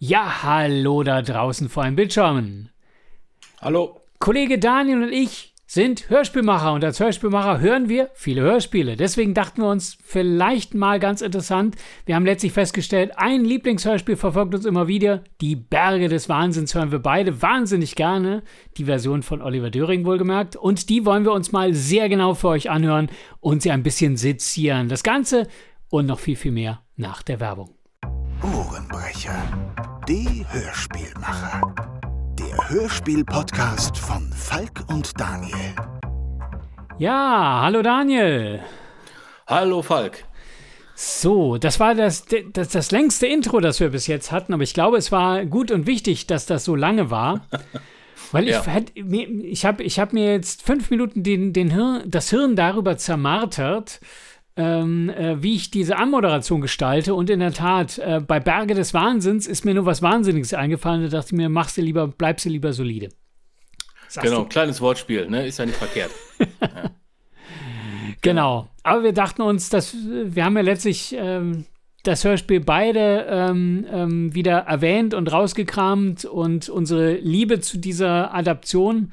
Ja, hallo da draußen vor den Bildschirmen. Hallo. Kollege Daniel und ich sind Hörspielmacher und als Hörspielmacher hören wir viele Hörspiele. Deswegen dachten wir uns, vielleicht mal ganz interessant, wir haben letztlich festgestellt, ein Lieblingshörspiel verfolgt uns immer wieder. Die Berge des Wahnsinns hören wir beide wahnsinnig gerne. Die Version von Oliver Döring wohlgemerkt. Und die wollen wir uns mal sehr genau für euch anhören und sie ein bisschen sezieren. Das Ganze und noch viel, viel mehr nach der Werbung. Ohrenbrecher. Die Hörspielmacher. Der Hörspiel-Podcast von Falk und Daniel. Ja, hallo Daniel. Hallo Falk. So, das war das, das, das längste Intro, das wir bis jetzt hatten, aber ich glaube, es war gut und wichtig, dass das so lange war. Weil ich, ja. ich habe ich hab mir jetzt fünf Minuten den, den Hirn, das Hirn darüber zermartert, ähm, äh, wie ich diese Anmoderation gestalte. Und in der Tat, äh, bei Berge des Wahnsinns ist mir nur was Wahnsinniges eingefallen. Da dachte ich mir, machst du lieber, bleibst du lieber solide. Sagst genau, du? kleines Wortspiel, ne? Ist ja nicht verkehrt. ja. Genau. Aber wir dachten uns, dass wir haben ja letztlich ähm, das Hörspiel beide ähm, ähm, wieder erwähnt und rausgekramt und unsere Liebe zu dieser Adaption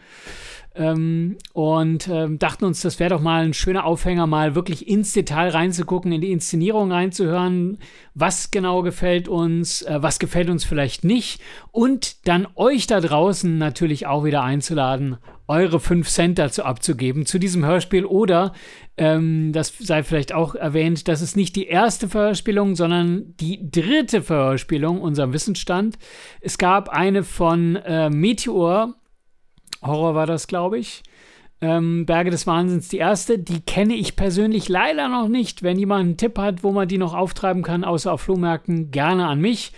ähm, und ähm, dachten uns, das wäre doch mal ein schöner Aufhänger, mal wirklich ins Detail reinzugucken, in die Inszenierung reinzuhören, was genau gefällt uns, äh, was gefällt uns vielleicht nicht? Und dann euch da draußen natürlich auch wieder einzuladen, eure 5 Cent dazu abzugeben zu diesem Hörspiel. Oder ähm, das sei vielleicht auch erwähnt, das ist nicht die erste Verhörspielung, sondern die dritte Verhörspielung unserem Wissensstand. Es gab eine von äh, Meteor Horror war das, glaube ich. Ähm, Berge des Wahnsinns, die erste. Die kenne ich persönlich leider noch nicht. Wenn jemand einen Tipp hat, wo man die noch auftreiben kann, außer auf Flohmärkten, gerne an mich.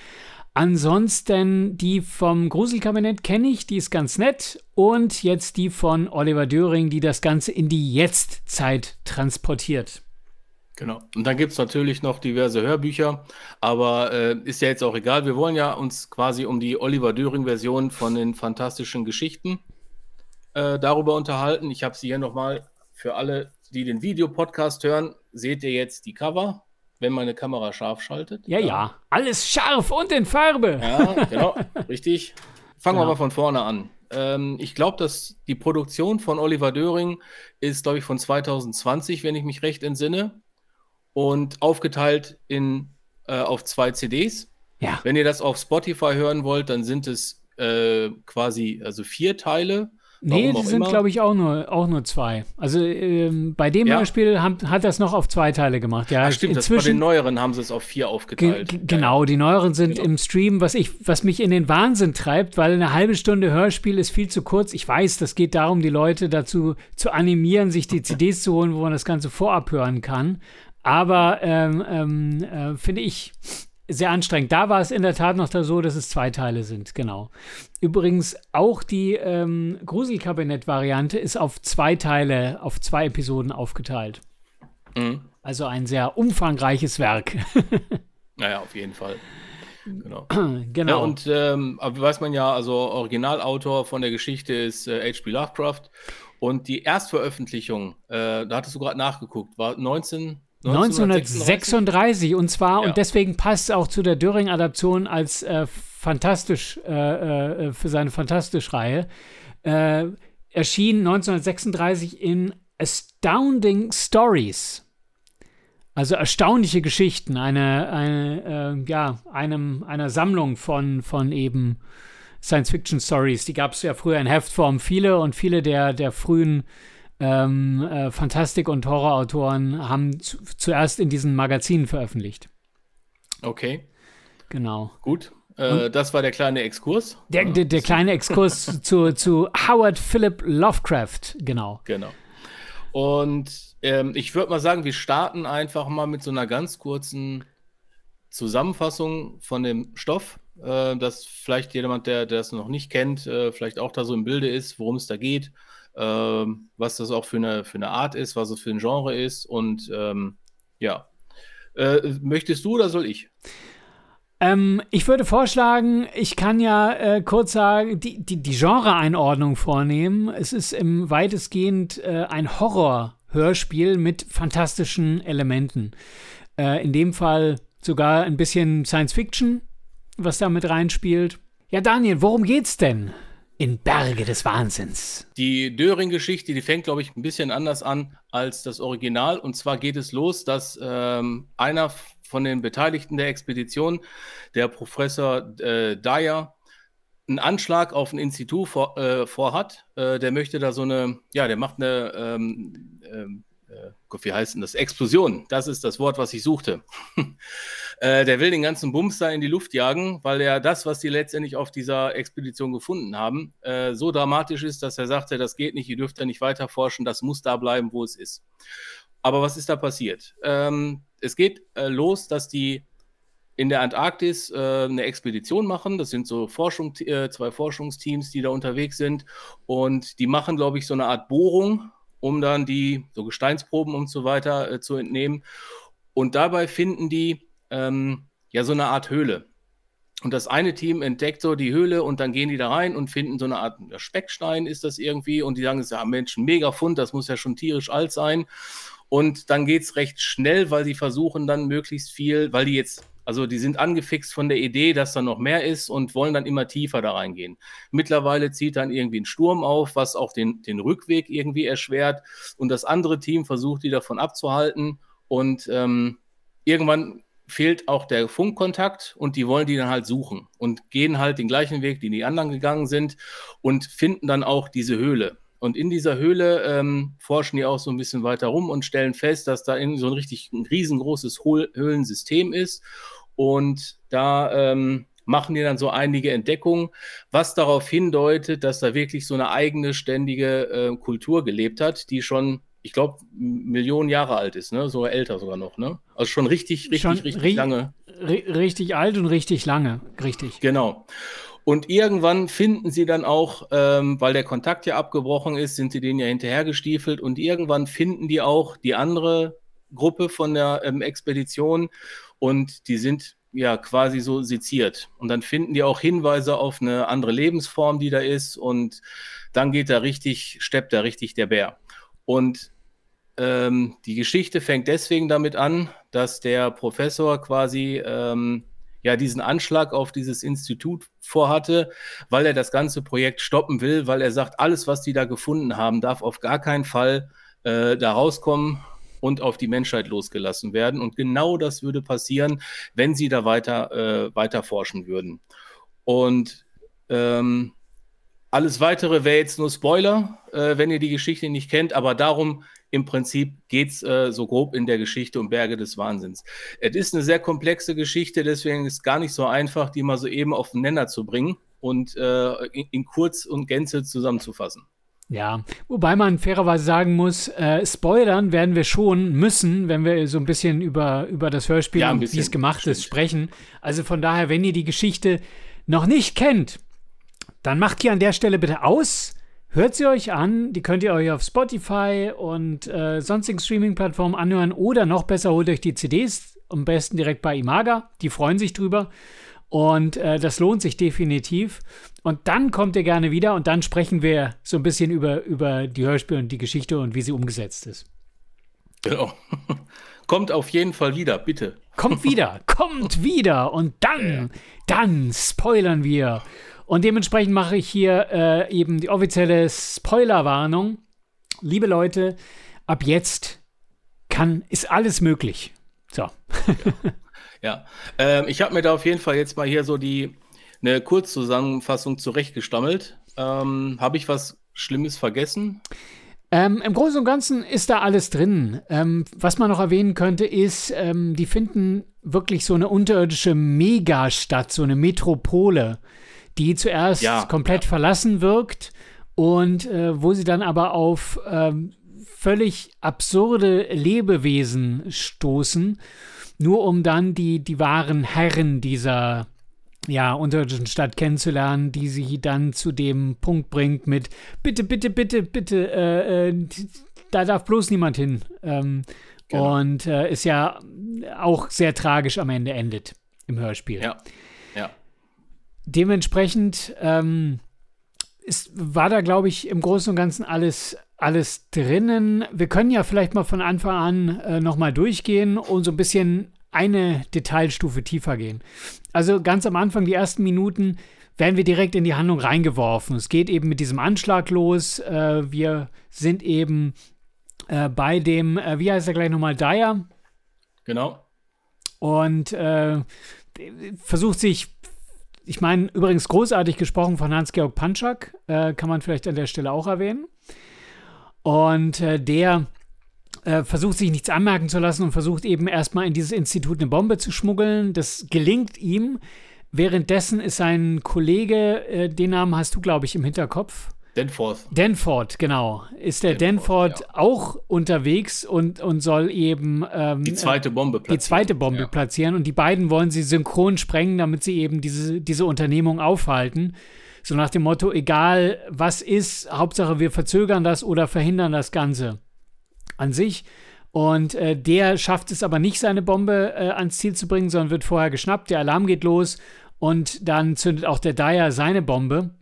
Ansonsten die vom Gruselkabinett kenne ich, die ist ganz nett. Und jetzt die von Oliver Döring, die das Ganze in die Jetztzeit transportiert. Genau. Und dann gibt es natürlich noch diverse Hörbücher, aber äh, ist ja jetzt auch egal. Wir wollen ja uns quasi um die Oliver Döring-Version von den fantastischen Geschichten äh, darüber unterhalten. Ich habe sie hier nochmal für alle, die den Videopodcast hören, seht ihr jetzt die Cover, wenn meine Kamera scharf schaltet. Ja, ja, ja. alles scharf und in Farbe. Ja, genau, richtig. Fangen genau. wir mal von vorne an. Ähm, ich glaube, dass die Produktion von Oliver Döring ist, glaube ich, von 2020, wenn ich mich recht entsinne. Und aufgeteilt in, äh, auf zwei CDs. Ja. Wenn ihr das auf Spotify hören wollt, dann sind es äh, quasi also vier Teile Nee, die sind, glaube ich, auch nur, auch nur zwei. Also ähm, bei dem ja. Beispiel haben, hat das noch auf zwei Teile gemacht. Ja, Ach, stimmt, inzwischen, das bei den neueren haben sie es auf vier aufgeteilt. Ge genau, die neueren sind genau. im Stream, was, ich, was mich in den Wahnsinn treibt, weil eine halbe Stunde Hörspiel ist viel zu kurz. Ich weiß, das geht darum, die Leute dazu zu animieren, sich die CDs zu holen, wo man das Ganze vorab hören kann. Aber ähm, ähm, äh, finde ich, sehr anstrengend. Da war es in der Tat noch so, dass es zwei Teile sind, genau. Übrigens auch die ähm, Gruselkabinett-Variante ist auf zwei Teile, auf zwei Episoden aufgeteilt. Mhm. Also ein sehr umfangreiches Werk. naja, auf jeden Fall. Genau. genau. Ja, und ähm, weiß man ja, also Originalautor von der Geschichte ist äh, H.P. Lovecraft. Und die Erstveröffentlichung, äh, da hattest du gerade nachgeguckt, war 19, 1936 und zwar, ja. und deswegen passt es auch zu der Döring-Adaption als äh, fantastisch, äh, äh, für seine Fantastisch-Reihe, äh, erschien 1936 in Astounding Stories. Also erstaunliche Geschichten, eine, eine äh, ja, einem, einer Sammlung von, von eben Science-Fiction-Stories. Die gab es ja früher in Heftform viele und viele der, der frühen ähm, äh, Fantastik- und Horrorautoren haben zu, zuerst in diesen Magazinen veröffentlicht. Okay. Genau. Gut. Äh, das war der kleine Exkurs. Der, der, der kleine Exkurs zu, zu Howard Philip Lovecraft, genau. Genau. Und ähm, ich würde mal sagen, wir starten einfach mal mit so einer ganz kurzen Zusammenfassung von dem Stoff, äh, dass vielleicht jemand, der, der das noch nicht kennt, äh, vielleicht auch da so im Bilde ist, worum es da geht ähm, was das auch für eine, für eine Art ist, was es für ein Genre ist. Und ähm, ja, äh, möchtest du oder soll ich? Ähm, ich würde vorschlagen, ich kann ja äh, kurz sagen, die, die, die Genre-Einordnung vornehmen. Es ist im weitestgehend äh, ein Horror-Hörspiel mit fantastischen Elementen. Äh, in dem Fall sogar ein bisschen Science Fiction, was da mit reinspielt. Ja, Daniel, worum geht's denn in Berge des Wahnsinns? Die Döring-Geschichte, die fängt, glaube ich, ein bisschen anders an als das Original. Und zwar geht es los, dass ähm, einer von den Beteiligten der Expedition, der Professor äh, Dyer, einen Anschlag auf ein Institut vor, äh, vorhat. Äh, der möchte da so eine, ja, der macht eine, ähm, äh, wie heißt denn das? Explosion. Das ist das Wort, was ich suchte. äh, der will den ganzen Bums da in die Luft jagen, weil er das, was die letztendlich auf dieser Expedition gefunden haben, äh, so dramatisch ist, dass er sagte, das geht nicht, ihr dürft da nicht weiter forschen, das muss da bleiben, wo es ist. Aber was ist da passiert? Ähm, es geht äh, los, dass die in der Antarktis äh, eine Expedition machen. Das sind so Forschung, äh, zwei Forschungsteams, die da unterwegs sind. Und die machen, glaube ich, so eine Art Bohrung, um dann die so Gesteinsproben und so weiter äh, zu entnehmen. Und dabei finden die ähm, ja so eine Art Höhle. Und das eine Team entdeckt so die Höhle und dann gehen die da rein und finden so eine Art Speckstein, ist das irgendwie. Und die sagen, ja, Mensch, ein mega Fund, das muss ja schon tierisch alt sein. Und dann geht es recht schnell, weil sie versuchen dann möglichst viel, weil die jetzt also die sind angefixt von der Idee, dass da noch mehr ist und wollen dann immer tiefer da reingehen. Mittlerweile zieht dann irgendwie ein Sturm auf, was auch den, den Rückweg irgendwie erschwert. Und das andere Team versucht, die davon abzuhalten. Und ähm, irgendwann fehlt auch der Funkkontakt und die wollen die dann halt suchen und gehen halt den gleichen Weg, den die anderen gegangen sind und finden dann auch diese Höhle. Und in dieser Höhle ähm, forschen die auch so ein bisschen weiter rum und stellen fest, dass da in so ein richtig ein riesengroßes Höhlensystem ist. Und da ähm, machen die dann so einige Entdeckungen, was darauf hindeutet, dass da wirklich so eine eigene ständige äh, Kultur gelebt hat, die schon, ich glaube, Millionen Jahre alt ist, ne? sogar älter sogar noch. Ne? Also schon richtig, richtig, schon richtig ri lange. Richtig alt und richtig lange, richtig. Genau. Und irgendwann finden sie dann auch, ähm, weil der Kontakt ja abgebrochen ist, sind sie denen ja hinterhergestiefelt und irgendwann finden die auch die andere Gruppe von der ähm, Expedition und die sind ja quasi so seziert. Und dann finden die auch Hinweise auf eine andere Lebensform, die da ist. Und dann geht da richtig, steppt da richtig der Bär. Und ähm, die Geschichte fängt deswegen damit an, dass der Professor quasi ähm, ja diesen Anschlag auf dieses Institut vorhatte, weil er das ganze Projekt stoppen will, weil er sagt, alles, was die da gefunden haben, darf auf gar keinen Fall äh, da rauskommen und auf die Menschheit losgelassen werden. Und genau das würde passieren, wenn sie da weiter, äh, weiter forschen würden. Und ähm, alles weitere wäre jetzt nur Spoiler, äh, wenn ihr die Geschichte nicht kennt, aber darum im Prinzip geht es äh, so grob in der Geschichte um Berge des Wahnsinns. Es ist eine sehr komplexe Geschichte, deswegen ist es gar nicht so einfach, die mal so eben auf den Nenner zu bringen und äh, in, in Kurz und Gänze zusammenzufassen. Ja, wobei man fairerweise sagen muss, äh, spoilern werden wir schon müssen, wenn wir so ein bisschen über, über das Hörspiel ja, und wie es gemacht stimmt. ist sprechen. Also von daher, wenn ihr die Geschichte noch nicht kennt, dann macht hier an der Stelle bitte aus. Hört sie euch an, die könnt ihr euch auf Spotify und äh, sonstigen Streaming-Plattformen anhören oder noch besser holt euch die CDs, am besten direkt bei Imaga, die freuen sich drüber. Und äh, das lohnt sich definitiv. Und dann kommt ihr gerne wieder und dann sprechen wir so ein bisschen über, über die Hörspiele und die Geschichte und wie sie umgesetzt ist. Genau. Kommt auf jeden Fall wieder, bitte. Kommt wieder, kommt wieder. Und dann, dann spoilern wir. Und dementsprechend mache ich hier äh, eben die offizielle Spoilerwarnung. Liebe Leute, ab jetzt kann, ist alles möglich. So. Ja. Ja, ähm, ich habe mir da auf jeden Fall jetzt mal hier so die eine Kurzzusammenfassung zurechtgestammelt. Ähm, habe ich was Schlimmes vergessen? Ähm, Im Großen und Ganzen ist da alles drin. Ähm, was man noch erwähnen könnte, ist, ähm, die finden wirklich so eine unterirdische Megastadt, so eine Metropole, die zuerst ja, komplett ja. verlassen wirkt und äh, wo sie dann aber auf ähm, völlig absurde Lebewesen stoßen nur um dann die, die wahren Herren dieser ja, unterirdischen Stadt kennenzulernen, die sie dann zu dem Punkt bringt mit Bitte, bitte, bitte, bitte, äh, äh, da darf bloß niemand hin. Ähm, genau. Und äh, ist ja auch sehr tragisch am Ende endet im Hörspiel. Ja. Ja. Dementsprechend ähm, ist, war da, glaube ich, im Großen und Ganzen alles alles drinnen. Wir können ja vielleicht mal von Anfang an äh, nochmal durchgehen und so ein bisschen eine Detailstufe tiefer gehen. Also ganz am Anfang, die ersten Minuten, werden wir direkt in die Handlung reingeworfen. Es geht eben mit diesem Anschlag los. Äh, wir sind eben äh, bei dem, äh, wie heißt er gleich nochmal, Dyer. Genau. Und äh, versucht sich, ich meine, übrigens großartig gesprochen von Hans-Georg Panschak, äh, kann man vielleicht an der Stelle auch erwähnen. Und äh, der versucht sich nichts anmerken zu lassen und versucht eben erstmal in dieses Institut eine Bombe zu schmuggeln. Das gelingt ihm. Währenddessen ist sein Kollege, äh, den Namen hast du, glaube ich, im Hinterkopf. Danforth. Danforth, genau. Ist der Danforth, Danforth ja. auch unterwegs und, und soll eben ähm, die zweite Bombe platzieren. Die zweite Bombe ja. platzieren und die beiden wollen sie synchron sprengen, damit sie eben diese, diese Unternehmung aufhalten. So nach dem Motto, egal was ist, Hauptsache wir verzögern das oder verhindern das Ganze an sich. Und äh, der schafft es aber nicht, seine Bombe äh, ans Ziel zu bringen, sondern wird vorher geschnappt. Der Alarm geht los und dann zündet auch der Dyer seine Bombe.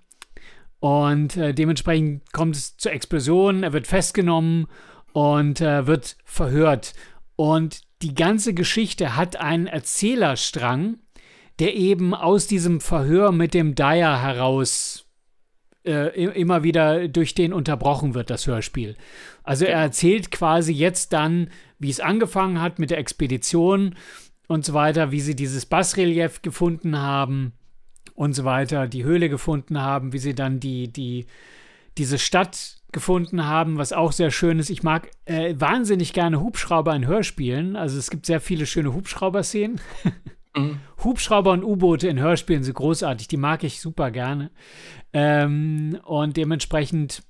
Und äh, dementsprechend kommt es zur Explosion. Er wird festgenommen und äh, wird verhört. Und die ganze Geschichte hat einen Erzählerstrang, der eben aus diesem Verhör mit dem Dyer heraus äh, immer wieder durch den unterbrochen wird, das Hörspiel. Also er erzählt quasi jetzt dann, wie es angefangen hat mit der Expedition und so weiter, wie sie dieses Basrelief gefunden haben und so weiter, die Höhle gefunden haben, wie sie dann die, die, diese Stadt gefunden haben, was auch sehr schön ist. Ich mag äh, wahnsinnig gerne Hubschrauber in Hörspielen. Also es gibt sehr viele schöne Hubschrauber-Szenen. Mhm. Hubschrauber und U-Boote in Hörspielen sind großartig, die mag ich super gerne. Ähm, und dementsprechend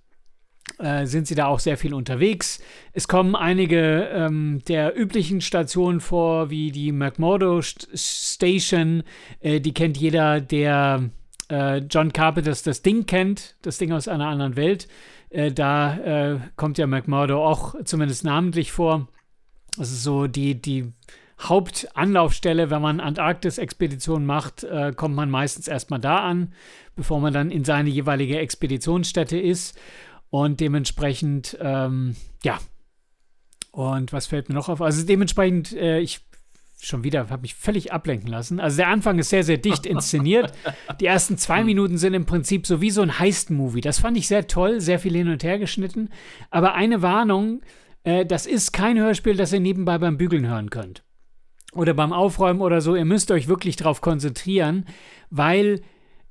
äh, sind sie da auch sehr viel unterwegs. Es kommen einige ähm, der üblichen Stationen vor, wie die McMurdo Station. Äh, die kennt jeder, der äh, John Carpenters das Ding kennt, das Ding aus einer anderen Welt. Äh, da äh, kommt ja McMurdo auch zumindest namentlich vor. Das ist so die, die Hauptanlaufstelle, wenn man Antarktis-Expeditionen macht, äh, kommt man meistens erstmal da an, bevor man dann in seine jeweilige Expeditionsstätte ist. Und dementsprechend, ähm, ja. Und was fällt mir noch auf? Also dementsprechend, äh, ich schon wieder, habe mich völlig ablenken lassen. Also der Anfang ist sehr, sehr dicht inszeniert. Die ersten zwei Minuten sind im Prinzip so wie so ein Heist-Movie. Das fand ich sehr toll, sehr viel hin und her geschnitten. Aber eine Warnung, äh, das ist kein Hörspiel, das ihr nebenbei beim Bügeln hören könnt oder beim Aufräumen oder so, ihr müsst euch wirklich darauf konzentrieren, weil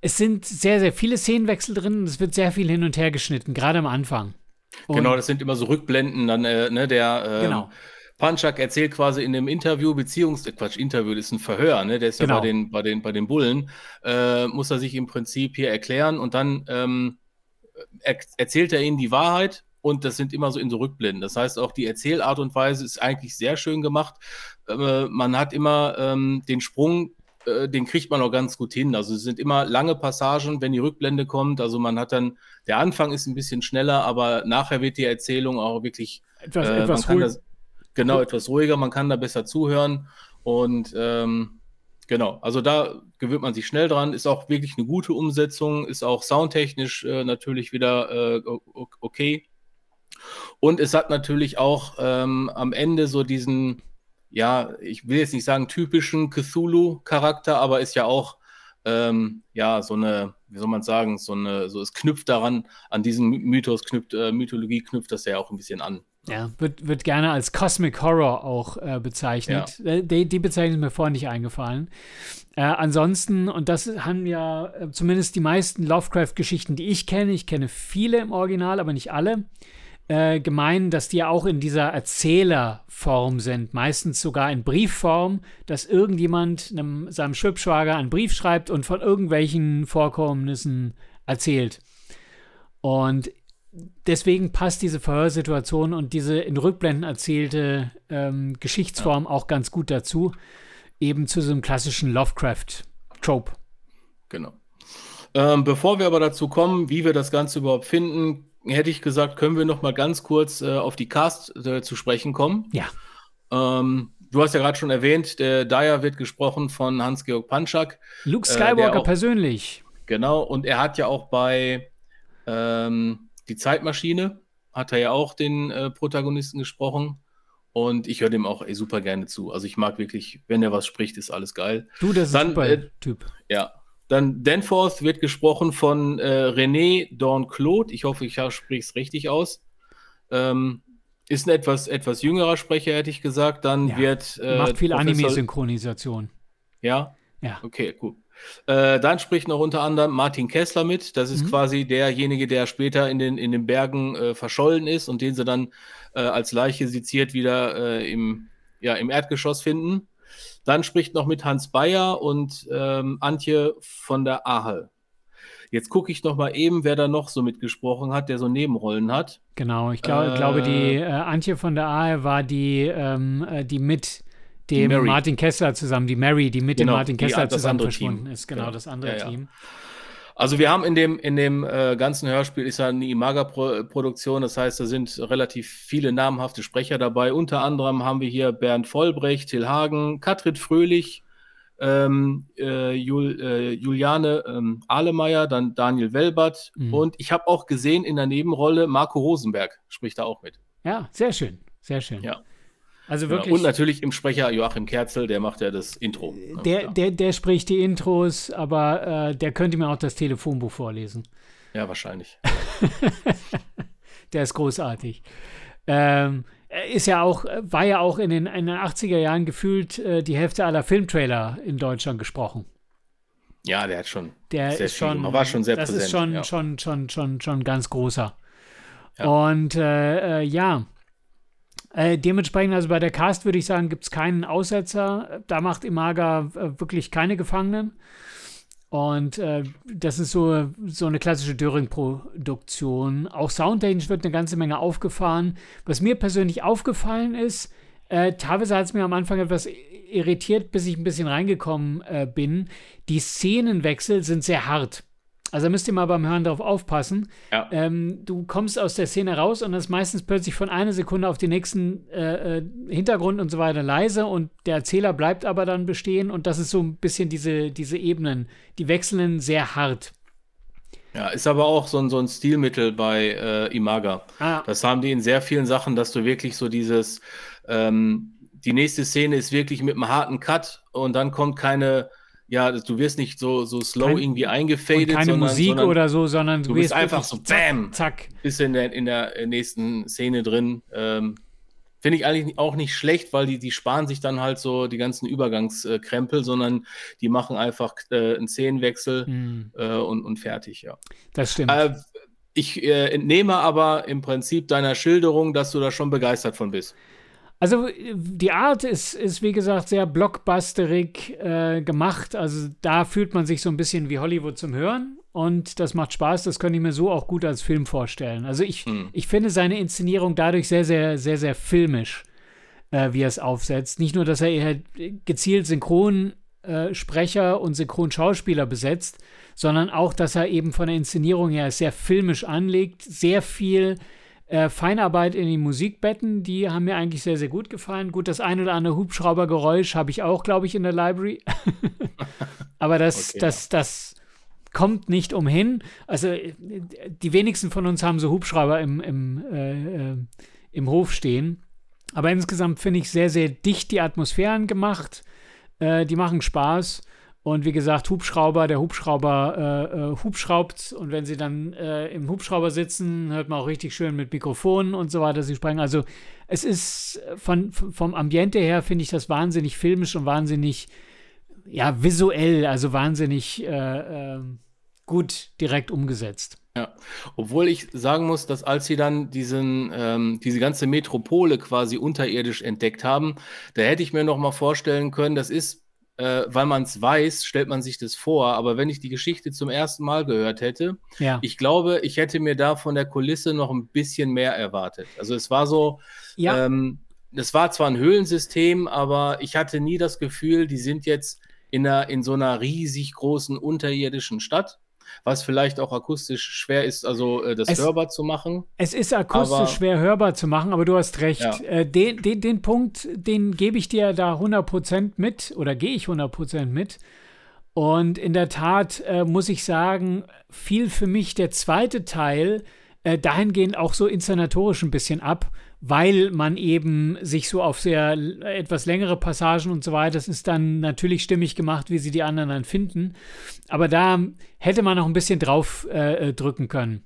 es sind sehr, sehr viele Szenenwechsel drin und es wird sehr viel hin und her geschnitten, gerade am Anfang. Und genau, das sind immer so Rückblenden, dann, äh, ne, der äh, genau. Panchak erzählt quasi in dem Interview, Beziehungs, äh, Quatsch, Interview ist ein Verhör, ne? Der ist genau. ja bei den, bei den, bei den Bullen, äh, muss er sich im Prinzip hier erklären und dann ähm, er, erzählt er ihnen die Wahrheit und das sind immer so in so Rückblenden. Das heißt, auch die Erzählart und Weise ist eigentlich sehr schön gemacht. Äh, man hat immer ähm, den Sprung, äh, den kriegt man auch ganz gut hin. Also es sind immer lange Passagen, wenn die Rückblende kommt. Also man hat dann, der Anfang ist ein bisschen schneller, aber nachher wird die Erzählung auch wirklich etwas, äh, etwas ruhiger. Genau, etwas ruhiger, man kann da besser zuhören. Und ähm, genau, also da gewöhnt man sich schnell dran. Ist auch wirklich eine gute Umsetzung, ist auch soundtechnisch äh, natürlich wieder äh, okay. Und es hat natürlich auch ähm, am Ende so diesen, ja, ich will jetzt nicht sagen typischen Cthulhu-Charakter, aber ist ja auch, ähm, ja, so eine, wie soll man sagen, so eine, so es knüpft daran, an diesen Mythos knüpft, äh, Mythologie knüpft das ja auch ein bisschen an. Ja, wird, wird gerne als Cosmic Horror auch äh, bezeichnet. Ja. Äh, die, die Bezeichnung ist mir vorher nicht eingefallen. Äh, ansonsten, und das haben ja äh, zumindest die meisten Lovecraft-Geschichten, die ich kenne, ich kenne viele im Original, aber nicht alle, äh, gemein, dass die auch in dieser Erzählerform sind, meistens sogar in Briefform, dass irgendjemand einem, seinem Schwibschwager einen Brief schreibt und von irgendwelchen Vorkommnissen erzählt. Und deswegen passt diese Verhörsituation und diese in Rückblenden erzählte ähm, Geschichtsform ja. auch ganz gut dazu, eben zu so einem klassischen Lovecraft-Trope. Genau. Ähm, bevor wir aber dazu kommen, wie wir das Ganze überhaupt finden, hätte ich gesagt, können wir noch mal ganz kurz äh, auf die Cast äh, zu sprechen kommen. Ja. Ähm, du hast ja gerade schon erwähnt, der Dyer wird gesprochen von Hans-Georg Panschak. Luke äh, Skywalker auch, persönlich. Genau, und er hat ja auch bei ähm, Die Zeitmaschine, hat er ja auch den äh, Protagonisten gesprochen. Und ich höre dem auch ey, super gerne zu. Also ich mag wirklich, wenn er was spricht, ist alles geil. Du, das ist Dann, ein super äh, Typ. Ja. Dann Danforth wird gesprochen von äh, René Dorn-Claude. Ich hoffe, ich spreche es richtig aus. Ähm, ist ein etwas, etwas jüngerer Sprecher, hätte ich gesagt. Dann Ja. wird. Äh, Macht viel Anime-Synchronisation. Ja, Ja. okay, gut. Äh, dann spricht noch unter anderem Martin Kessler mit. Das ist Mhm. quasi derjenige, der später in den, in den Bergen äh, verschollen ist und den sie dann äh, als Leiche seziert wieder äh, im, ja, im Erdgeschoss finden. Dann spricht noch mit Hans Bayer und ähm, Antje von der Ahel. Jetzt gucke ich noch mal eben, wer da noch so mitgesprochen hat, der so Nebenrollen hat. Genau, ich glaub, Äh, glaube, die äh, Antje von der Ahe war die, ähm, äh, die mit dem Mary. Martin Kessler zusammen, die Mary, die mit Genau, dem Martin die- Kessler das zusammen verschwunden Team. ist. Genau, Genau. das andere Ja, ja. Team. Also wir haben in dem, in dem äh, ganzen Hörspiel ist ja eine Imaga-Produktion, das heißt, da sind relativ viele namhafte Sprecher dabei. Unter anderem haben wir hier Bernd Vollbrecht, Till Hagen, Katrin Fröhlich, ähm, äh, Jul, äh, Juliane ähm, Ahlemeyer, dann Daniel Welbert Mhm. und ich habe auch gesehen in der Nebenrolle Marco Rosenberg spricht da auch mit. Ja, sehr schön, sehr schön. Ja. Also Genau. wirklich, Und natürlich im Sprecher Joachim Kerzel, der macht ja das Intro. ne? der, Klar. der, der spricht die Intros, aber äh, der könnte mir auch das Telefonbuch vorlesen. ja, wahrscheinlich. Der ist großartig. Ähm, er ist ja auch, äh, war ja auch in den, in den 80er Jahren gefühlt äh, die Hälfte aller Filmtrailer in Deutschland gesprochen. Ja, der hat schon. Der Sehr ist schon. War schon sehr das präsent, ist schon, ja. schon, schon, schon, schon ganz großer. Ja. Und äh, äh, ja, äh, dementsprechend, also bei der Cast würde ich sagen, gibt es keinen Aussetzer. Da macht Imaga äh, wirklich keine Gefangenen. Und äh, das ist so, so eine klassische Döring-Produktion. Auch soundtechnisch wird eine ganze Menge aufgefahren. Was mir persönlich aufgefallen ist, äh, teilweise hat es mir am Anfang etwas irritiert, bis ich ein bisschen reingekommen äh, bin. Die Szenenwechsel sind sehr hart. Also da müsst ihr mal beim Hören darauf aufpassen. Ja. Ähm, du kommst aus der Szene raus und dann ist meistens plötzlich von einer Sekunde auf den nächsten äh, äh, Hintergrund und so weiter leise und der Erzähler bleibt aber dann bestehen und das ist so ein bisschen diese, diese Ebenen. Die wechseln sehr hart. Ja, ist aber auch so ein, so ein Stilmittel bei äh, Imaga. Ah, Das haben die in sehr vielen Sachen, dass du wirklich so dieses, ähm, die nächste Szene ist wirklich mit einem harten Cut und dann kommt keine, ja, du wirst nicht so, so slow Kein- irgendwie eingefadet, keine sondern, Musik sondern oder so, sondern du bist gehst einfach so BAM! Zack. bist in der, in der äh, nächsten Szene drin. Ähm, Finde ich eigentlich auch nicht schlecht, weil die, die sparen sich dann halt so die ganzen Übergangskrempel, sondern die machen einfach äh, einen Szenenwechsel Hm, äh, und, und fertig, ja. das stimmt. Äh, ich äh, entnehme aber im Prinzip deiner Schilderung, dass du da schon begeistert von bist. Also äh, die Art ist, ist wie gesagt, sehr blockbusterig äh, gemacht. Also da fühlt man sich so ein bisschen wie Hollywood zum Hören. Und das macht Spaß, das könnte ich mir so auch gut als Film vorstellen. Also ich, Hm. ich finde seine Inszenierung dadurch sehr, sehr, sehr, sehr filmisch, äh, wie er es aufsetzt. Nicht nur, dass er eher gezielt Synchronsprecher und Synchronschauspieler besetzt, sondern auch, dass er eben von der Inszenierung her sehr filmisch anlegt, sehr viel äh, Feinarbeit in den Musikbetten, die haben mir eigentlich sehr, sehr gut gefallen. Gut, das ein oder andere Hubschraubergeräusch habe ich auch, glaube ich, in der Library. Aber das, Okay, das, das kommt nicht umhin. Also äh, die wenigsten von uns haben so Hubschrauber im, im, äh, äh, im Hof stehen. Aber insgesamt finde ich sehr, sehr dicht die Atmosphären gemacht. Äh, die machen Spaß. Und wie gesagt, Hubschrauber, der Hubschrauber äh, äh, hubschraubt. Und wenn sie dann äh, im Hubschrauber sitzen, hört man auch richtig schön mit Mikrofonen und so weiter sie sprechen. Also es ist von, vom Ambiente her, finde ich das wahnsinnig filmisch und wahnsinnig, ja, visuell, also wahnsinnig äh, äh, gut direkt umgesetzt. Ja, obwohl ich sagen muss, dass als sie dann diesen, ähm, diese ganze Metropole quasi unterirdisch entdeckt haben, da hätte ich mir noch mal vorstellen können, das ist, äh, weil man es weiß, stellt man sich das vor, aber wenn ich die Geschichte zum ersten Mal gehört hätte, Ja, ich glaube, ich hätte mir da von der Kulisse noch ein bisschen mehr erwartet. Also es war so, ja. ähm, das war zwar ein Höhlensystem, aber ich hatte nie das Gefühl, die sind jetzt in, einer, in so einer riesig großen unterirdischen Stadt, was vielleicht auch akustisch schwer ist, also äh, das Es- hörbar zu machen. Es ist akustisch Aber- schwer hörbar zu machen, aber du hast recht. Ja. Äh, den, den, den Punkt, den gebe ich dir da 100% mit oder gehe ich 100% mit. Und in der Tat äh, muss ich sagen, fiel für mich der zweite Teil äh, dahingehend auch so inszenatorisch ein bisschen ab, weil man eben sich so auf sehr etwas längere Passagen und so weiter, das ist dann natürlich stimmig gemacht, wie sie die anderen dann finden. Aber da hätte man noch ein bisschen drauf äh, drücken können.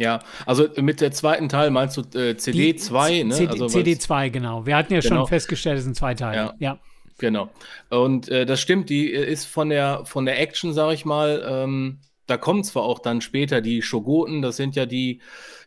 Ja, also mit der zweiten Teil meinst du äh, CD2, ne? CD, also, CD2, genau. Wir hatten ja genau. schon festgestellt, es sind zwei Teile. Ja. ja. Genau. Und äh, das stimmt, die äh, ist von der, von der Action, sag ich mal, ähm, da kommen zwar auch dann später die Shogoten, das sind ja die,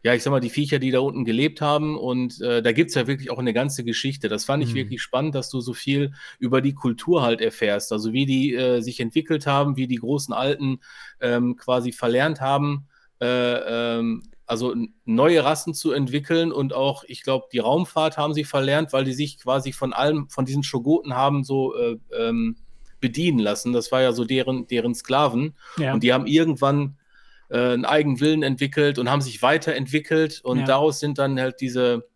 ja, ich sag mal, die Viecher, die da unten gelebt haben. Und äh, da gibt es ja wirklich auch eine ganze Geschichte. Das fand ich mhm. wirklich spannend, dass du so viel über die Kultur halt erfährst. Also wie die äh, sich entwickelt haben, wie die großen Alten ähm, quasi verlernt haben, äh, ähm, also neue Rassen zu entwickeln und auch, ich glaube, die Raumfahrt haben sie verlernt, weil die sich quasi von allem, von diesen Schogoten haben so äh, ähm, bedienen lassen. Das war ja so deren, deren Sklaven. Ja. Und die haben irgendwann äh, einen eigenen Willen entwickelt und haben sich weiterentwickelt und ja. daraus sind dann halt diese,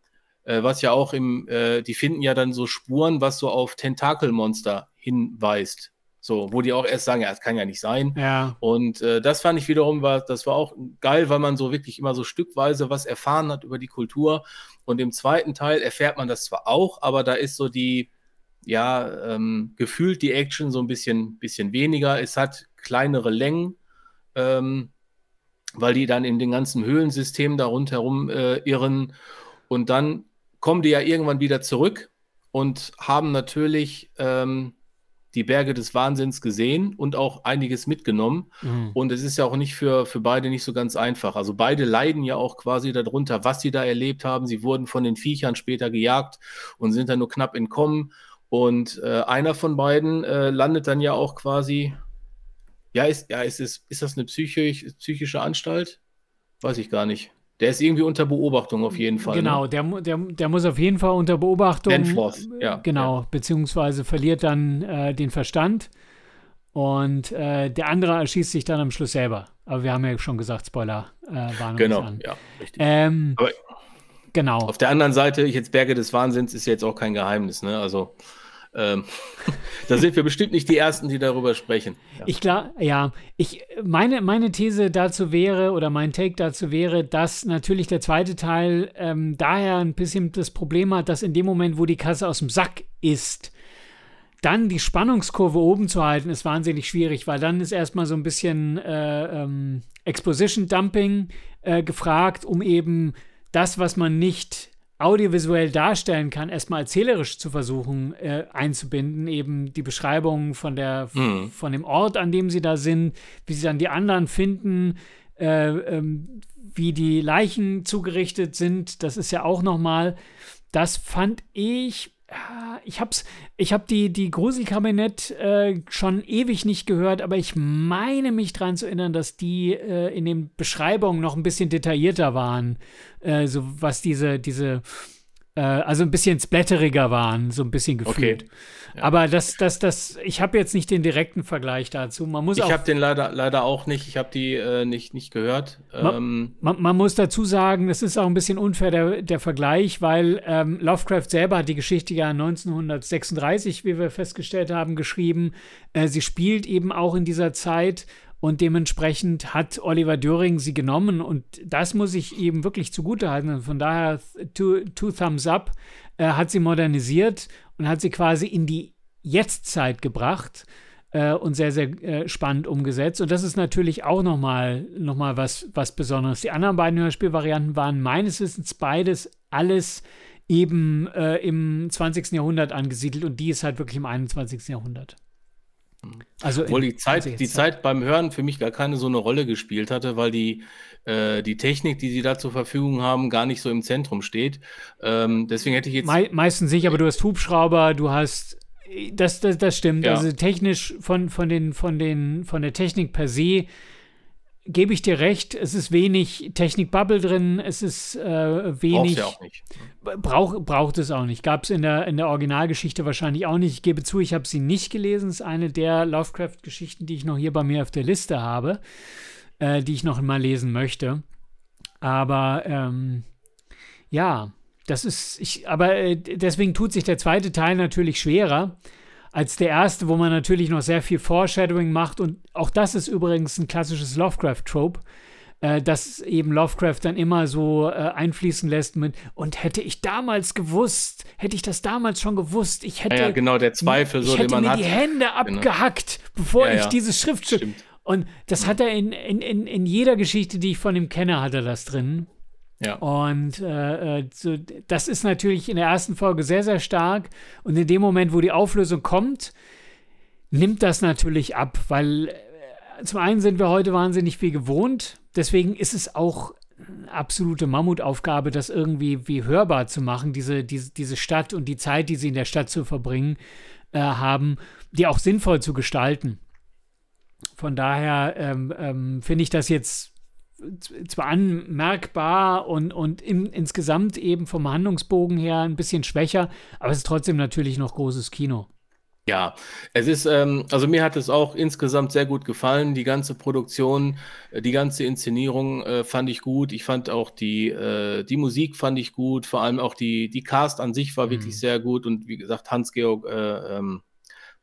äh, was ja auch im, äh, die finden ja dann so Spuren, was so auf Tentakelmonster hinweist. So, wo die auch erst sagen, ja, das kann ja nicht sein. Ja. Und äh, das fand ich wiederum, war, das war auch geil, weil man so wirklich immer so stückweise was erfahren hat über die Kultur. Und im zweiten Teil erfährt man das zwar auch, aber da ist so die, ja, ähm, gefühlt die Action so ein bisschen, bisschen weniger. Es hat kleinere Längen, ähm, weil die dann in den ganzen Höhlensystemen da rundherum äh, irren. Und dann kommen die ja irgendwann wieder zurück und haben natürlich ähm, die Berge des Wahnsinns gesehen und auch einiges mitgenommen. Mhm. Und es ist ja auch nicht für, für beide nicht so ganz einfach. Also beide leiden ja auch quasi darunter, was sie da erlebt haben. Sie wurden von den Viechern später gejagt und sind dann nur knapp entkommen. Und äh, einer von beiden äh, landet dann ja auch quasi. Ja, ist, ja, ist, ist, ist das eine psychisch, psychische Anstalt? Weiß ich gar nicht. Der ist irgendwie unter Beobachtung auf jeden Fall. Genau, ne? der, der, der muss auf jeden Fall unter Beobachtung. Danforth, ja. Genau, ja. beziehungsweise verliert dann äh, den Verstand. Und äh, der andere erschießt sich dann am Schluss selber. Aber wir haben ja schon gesagt, Spoiler äh, waren Genau, an. ja, richtig. Ähm, genau. Auf der anderen Seite, jetzt Berge des Wahnsinns ist jetzt auch kein Geheimnis, ne? Also ähm, da sind wir bestimmt nicht die Ersten, die darüber sprechen. Ja. Ich glaube, ja, ich, meine, meine These dazu wäre, oder mein Take dazu wäre, dass natürlich der zweite Teil ähm, daher ein bisschen das Problem hat, dass in dem Moment, wo die Kasse aus dem Sack ist, dann die Spannungskurve oben zu halten, ist wahnsinnig schwierig, weil dann ist erstmal so ein bisschen äh, ähm, Exposition Dumping äh, gefragt, um eben das, was man nicht audiovisuell darstellen kann, erstmal erzählerisch zu versuchen äh, einzubinden, eben die Beschreibung von der mhm. von dem Ort, an dem sie da sind, wie sie dann die anderen finden, äh, ähm, wie die Leichen zugerichtet sind, das ist ja auch noch mal, das fand ich ich hab's, ich habe die, die Gruselkabinett äh, schon ewig nicht gehört, aber ich meine mich daran zu erinnern, dass die äh, in den Beschreibungen noch ein bisschen detaillierter waren. Äh, so was diese, diese, äh, also ein bisschen splatteriger waren, so ein bisschen gefühlt. Okay. Ja. Aber das, das, das, ich habe jetzt nicht den direkten Vergleich dazu. Man muss ich habe den leider, leider auch nicht. Ich habe die äh, nicht, nicht gehört. Man, ähm, man, man, muss dazu sagen, das ist auch ein bisschen unfair der, der Vergleich, weil ähm, Lovecraft selber hat die Geschichte ja 1936, wie wir festgestellt haben, geschrieben. Äh, sie spielt eben auch in dieser Zeit und dementsprechend hat Oliver Döring sie genommen und das muss ich eben wirklich zugutehalten. Von daher, two, two thumbs up, äh, hat sie modernisiert und hat sie quasi in die Jetztzeit gebracht äh, und sehr, sehr äh, spannend umgesetzt. Und das ist natürlich auch nochmal noch mal was, was Besonderes. Die anderen beiden Hörspielvarianten waren meines Wissens beides alles eben äh, im 20. Jahrhundert angesiedelt und die ist halt wirklich im 21. Jahrhundert. Also Obwohl die Zeit, die Zeit beim Hören für mich gar keine so eine Rolle gespielt hatte, weil die, äh, die Technik, die sie da zur Verfügung haben, gar nicht so im Zentrum steht. Ähm, deswegen hätte ich jetzt. Me meistens nicht, aber du hast Hubschrauber, du hast. Das, das, das stimmt. Ja. Also technisch von, von, den, von, den, von der Technik per se gebe ich dir recht, es ist wenig Technik-Bubble drin, es ist äh, wenig. Ja auch nicht. Brauch, braucht es auch nicht. Gab es in der, in der Originalgeschichte wahrscheinlich auch nicht. Ich gebe zu, ich habe sie nicht gelesen. Es ist eine der Lovecraft-Geschichten, die ich noch hier bei mir auf der Liste habe, äh, die ich noch mal lesen möchte. Aber ähm, ja, das ist, ich, aber äh, deswegen tut sich der zweite Teil natürlich schwerer als der erste, wo man natürlich noch sehr viel Foreshadowing macht. Und auch das ist übrigens ein klassisches Lovecraft-Trope. äh, dass eben Lovecraft dann immer so äh, einfließen lässt mit, und hätte ich damals gewusst, hätte ich das damals schon gewusst, ich hätte. Ja, genau, der Zweifel, ich so, hätte den man mir hat. die Hände Genau. abgehackt, bevor Ja, ich ja. dieses Schriftstück. Stimmt. Und das hat er in, in, in, in jeder Geschichte, die ich von ihm kenne, hat er das drin. Ja. Und äh, äh, so, das ist natürlich in der ersten Folge sehr, sehr stark. Und in dem Moment, wo die Auflösung kommt, nimmt das natürlich ab, weil äh, zum einen sind wir heute wahnsinnig viel gewohnt. Deswegen ist es auch absolute Mammutaufgabe, das irgendwie wie hörbar zu machen, diese, diese, diese Stadt und die Zeit, die sie in der Stadt zu verbringen äh, haben, die auch sinnvoll zu gestalten. Von daher ähm, ähm, finde ich das jetzt zwar anmerkbar und, und im, insgesamt eben vom Handlungsbogen her ein bisschen schwächer, aber es ist trotzdem natürlich noch großes Kino. Ja, es ist, ähm, also mir hat es auch insgesamt sehr gut gefallen. Die ganze Produktion, äh, die ganze Inszenierung äh, fand ich gut. Ich fand auch die, äh, die Musik fand ich gut. Vor allem auch die, die Cast an sich war Mhm. wirklich sehr gut. Und wie gesagt, Hans-Georg äh, ähm,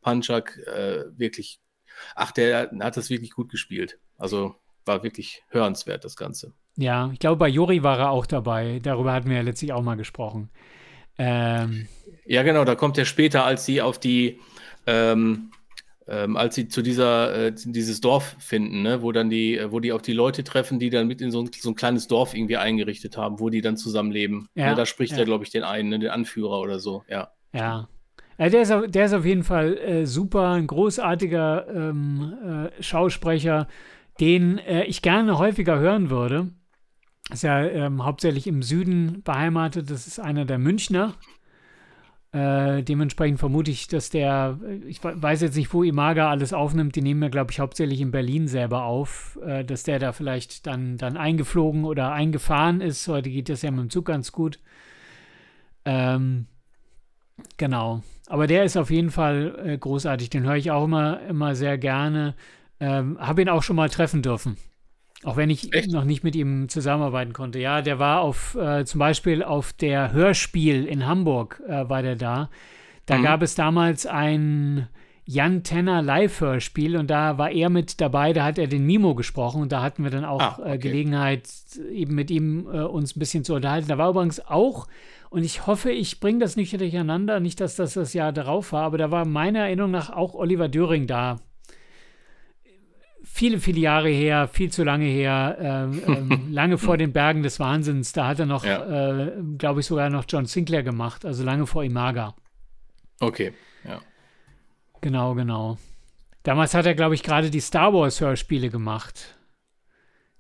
Panczak äh, wirklich, ach, der hat das wirklich gut gespielt. Also war wirklich hörenswert, das Ganze. Ja, ich glaube, bei Juri war er auch dabei. Darüber hatten wir ja letztlich auch mal gesprochen. Ähm, Ja, genau, da kommt er später, als sie auf die, ähm, ähm, als sie zu dieser, äh, dieses Dorf finden, ne, wo dann die, äh, wo die auch die Leute treffen, die dann mit in so ein, so ein kleines Dorf irgendwie eingerichtet haben, wo die dann zusammenleben. Ja, ne, da spricht ja. er, glaube ich, den einen, ne, den Anführer oder so, ja. Ja. ja der, ist, auf- der ist auf jeden Fall äh, super, ein großartiger ähm, äh, Schausprecher, den äh, ich gerne häufiger hören würde. Ist ja ähm, hauptsächlich im Süden beheimatet. Das ist einer der Münchner. Äh, dementsprechend vermute ich, dass der, äh, ich we- weiß jetzt nicht, wo Imaga alles aufnimmt, die nehmen ja, glaube ich, hauptsächlich in Berlin selber auf, äh, dass der da vielleicht dann, dann eingeflogen oder eingefahren ist. Heute geht das ja mit dem Zug ganz gut. Ähm, Genau. Aber der ist auf jeden Fall äh, großartig. Den höre ich auch immer, immer sehr gerne. Ähm, Habe ihn auch schon mal treffen dürfen. Auch wenn ich Echt? noch nicht mit ihm zusammenarbeiten konnte. Ja, der war auf, äh, zum Beispiel auf der Hörspiel in Hamburg äh, war der da. Da Mhm. gab es damals ein Jan Tenner Live-Hörspiel und da war er mit dabei, da hat er den Mimo gesprochen und da hatten wir dann auch Ah, okay. äh, Gelegenheit, eben mit ihm äh, uns ein bisschen zu unterhalten. Da war übrigens auch, und ich hoffe, ich bringe das nicht durcheinander, nicht, dass das das Jahr darauf war, aber da war meiner Erinnerung nach auch Oliver Döring da. Viele, viele Jahre her, viel zu lange her, ähm, ähm, lange vor den Bergen des Wahnsinns. Da hat er noch, Ja. äh, glaube ich, sogar noch John Sinclair gemacht, also lange vor Imaga. Okay, ja. Genau, genau. Damals hat er, glaube ich, gerade die Star Wars-Hörspiele gemacht.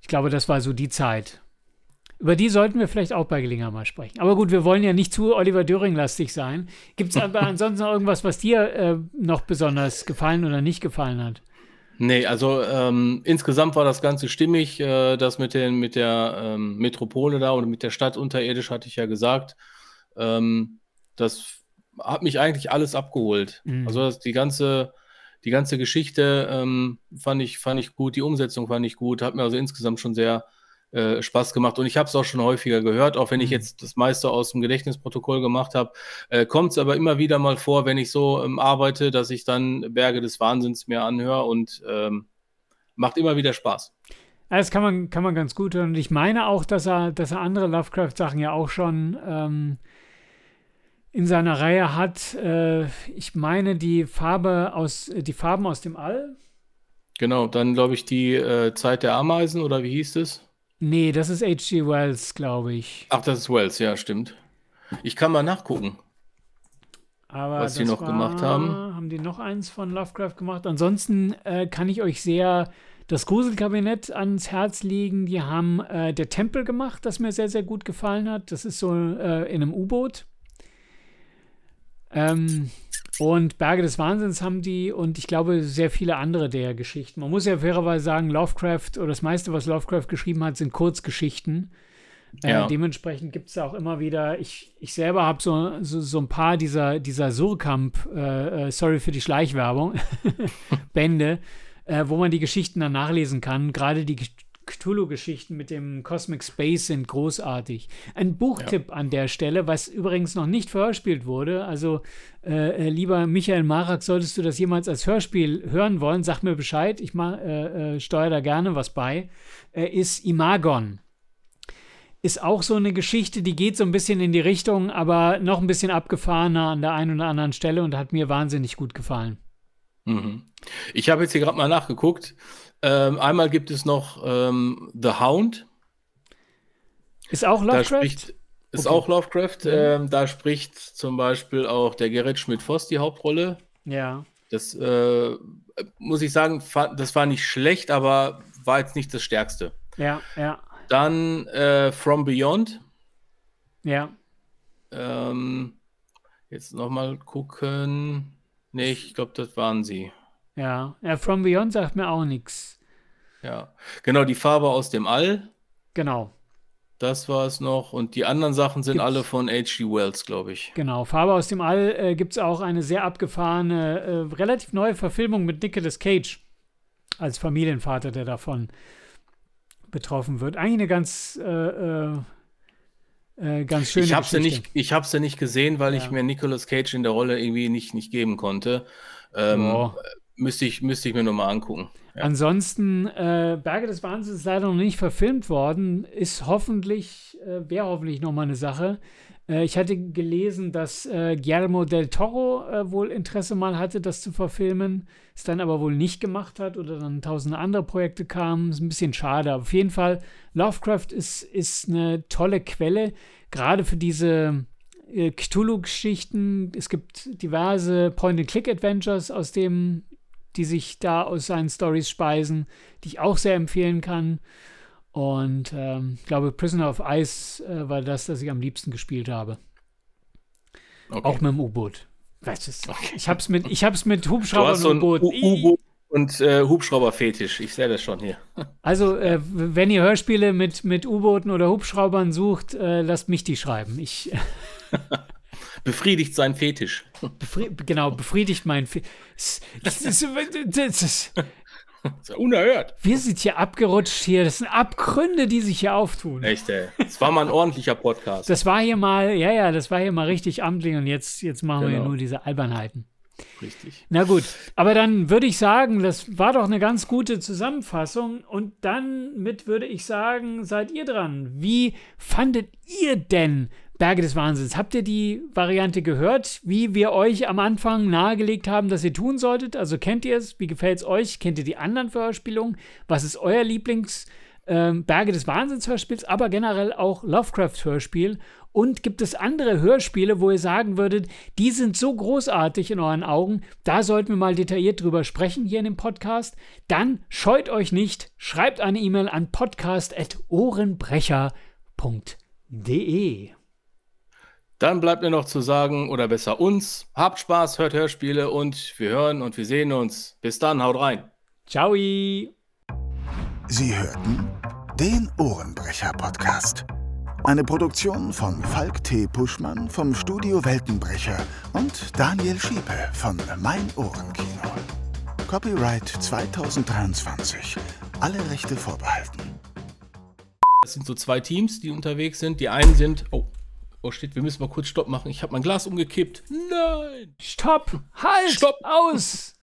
Ich glaube, das war so die Zeit. Über die sollten wir vielleicht auch bei Gelegenheit mal sprechen. Aber gut, wir wollen ja nicht zu Oliver Döring-lastig sein. Gibt es aber ansonsten noch irgendwas, was dir äh, noch besonders gefallen oder nicht gefallen hat? Nee, also ähm, insgesamt war das Ganze stimmig. Äh, das mit, den, mit der ähm, Metropole da oder mit der Stadt unterirdisch hatte ich ja gesagt. Ähm, das hat mich eigentlich alles abgeholt. Mhm. Also das, die ganze, die ganze Geschichte ähm, fand ich, fand ich gut, die Umsetzung fand ich gut, hat mir also insgesamt schon sehr äh, Spaß gemacht. Und ich habe es auch schon häufiger gehört, auch wenn ich Mhm. jetzt das meiste aus dem Gedächtnisprotokoll gemacht habe, äh, kommt es aber immer wieder mal vor, wenn ich so ähm, arbeite, dass ich dann Berge des Wahnsinns mir anhöre und ähm, macht immer wieder Spaß. Das kann man, kann man ganz gut hören. Und ich meine auch, dass er, dass er andere Lovecraft-Sachen ja auch schon ähm, in seiner Reihe hat. Äh, ich meine, die Farbe aus, die Farben aus dem All. Genau, dann glaube ich die äh, Zeit der Ameisen oder wie hieß es? Nee, das ist H.G. Wells, glaube ich. Ach, das ist Wells, ja, stimmt. Ich kann mal nachgucken. Aber Was die das noch gemacht haben. Haben die noch eins von Lovecraft gemacht? Ansonsten äh, kann ich euch sehr das Gruselkabinett ans Herz legen. Die haben äh, der Tempel gemacht, das mir sehr, sehr gut gefallen hat. Das ist so äh, in einem U-Boot. Ähm, und Berge des Wahnsinns haben die und ich glaube sehr viele andere der Geschichten. Man muss ja fairerweise sagen, Lovecraft oder das meiste, was Lovecraft geschrieben hat, sind Kurzgeschichten. Ja. Äh, dementsprechend gibt es auch immer wieder, ich, ich selber habe so, so, so ein paar dieser, dieser Surkamp, äh, äh, sorry für die Schleichwerbung, Bände, äh, wo man die Geschichten dann nachlesen kann. Gerade die Cthulhu-Geschichten mit dem Cosmic Space sind großartig. Ein Buchtipp ja. an der Stelle, was übrigens noch nicht verhörspielt wurde. Also, äh, äh, lieber Michael Marak, solltest du das jemals als Hörspiel hören wollen, sag mir Bescheid. Ich äh, äh, steuere da gerne was bei. Äh, ist Imagon. Ist auch so eine Geschichte, die geht so ein bisschen in die Richtung, aber noch ein bisschen abgefahrener an der einen oder anderen Stelle und hat mir wahnsinnig gut gefallen. Mhm. Ich habe jetzt hier gerade mal nachgeguckt. Ähm, einmal gibt es noch ähm, The Hound. Ist auch Lovecraft? Spricht, ist okay. auch Lovecraft. Mhm. Ähm, da spricht zum Beispiel auch der Gerrit Schmidt-Voss die Hauptrolle. Ja. Das äh, muss ich sagen, das war nicht schlecht, aber war jetzt nicht das Stärkste. Ja, ja. Dann äh, From Beyond. Ja. Ähm, jetzt nochmal gucken. Nee, ich glaube, das waren sie. Ja, ja, From Beyond sagt mir auch nichts. Ja, genau, die Farbe aus dem All. Genau. Das war es noch. Und die anderen Sachen sind Gibt's, alle von H.G. Wells, glaube ich. Genau, Farbe aus dem All äh, gibt es auch eine sehr abgefahrene, äh, relativ neue Verfilmung mit Nicolas Cage als Familienvater, der davon betroffen wird. Eigentlich eine ganz, äh, äh, äh ganz schöne ich hab's Geschichte. Ja nicht, ich habe sie nicht gesehen, weil ja. ich mir Nicolas Cage in der Rolle irgendwie nicht, nicht geben konnte. Ähm, oh. Müsste ich, müsste ich mir nochmal angucken. Ja. Ansonsten, äh, Berge des Wahnsinns ist leider noch nicht verfilmt worden. Ist hoffentlich, äh, wäre hoffentlich nochmal eine Sache. Äh, ich hatte gelesen, dass äh, Guillermo del Toro äh, wohl Interesse mal hatte, das zu verfilmen. Es dann aber wohl nicht gemacht hat oder dann tausende andere Projekte kamen. Ist ein bisschen schade. Auf jeden Fall, Lovecraft ist, ist eine tolle Quelle, gerade für diese äh, Cthulhu-Geschichten. Es gibt diverse Point-and-Click-Adventures aus dem die sich da aus seinen Stories speisen, die ich auch sehr empfehlen kann. Und ähm, ich glaube, Prisoner of Ice äh, war das, das ich am liebsten gespielt habe. Okay. Auch mit dem U-Boot. Okay. Ich hab's mit, ich hab's mit Hubschrauber und U-Boot. U-Boot und äh, Hubschrauber-Fetisch. Ich sehe das schon hier. Also, äh, wenn ihr Hörspiele mit, mit U-Booten oder Hubschraubern sucht, äh, lasst mich die schreiben. Ich. befriedigt sein Fetisch. Befri genau, befriedigt mein Fetisch. Das, ist ja unerhört. Wir sind hier abgerutscht hier. Das sind Abgründe, die sich hier auftun. Echt, ey. Das war mal ein ordentlicher Podcast. Das war hier mal, ja, ja, das war hier mal richtig amtlich und jetzt, jetzt machen genau. wir nur diese Albernheiten. Richtig. Na gut, aber dann würde ich sagen, das war doch eine ganz gute Zusammenfassung. Und dann mit würde ich sagen, seid ihr dran. Wie fandet ihr denn Berge des Wahnsinns. Habt ihr die Variante gehört, wie wir euch am Anfang nahegelegt haben, dass ihr tun solltet? Also kennt ihr es? Wie gefällt es euch? Kennt ihr die anderen Hörspielungen? Was ist euer Lieblings ähm, Berge des Wahnsinns Hörspiels, aber generell auch Lovecraft Hörspiel? Und gibt es andere Hörspiele, wo ihr sagen würdet, die sind so großartig in euren Augen, da sollten wir mal detailliert drüber sprechen hier in dem Podcast? Dann scheut euch nicht, schreibt eine E-Mail an podcast.ohrenbrecher.de. Dann bleibt mir noch zu sagen, oder besser uns, habt Spaß, hört Hörspiele und wir hören und wir sehen uns. Bis dann, haut rein. Ciao. Sie hörten den Ohrenbrecher-Podcast. Eine Produktion von Falk T. Puschmann vom Studio Weltenbrecher und Daniel Schiepe von Mein Ohrenkino. Copyright 2023. Alle Rechte vorbehalten. Das sind so zwei Teams, die unterwegs sind. Die einen sind. Oh. Oh, steht, wir müssen mal kurz Stopp machen. Ich habe mein Glas umgekippt. Nein! Stopp! Halt! Stopp! Aus!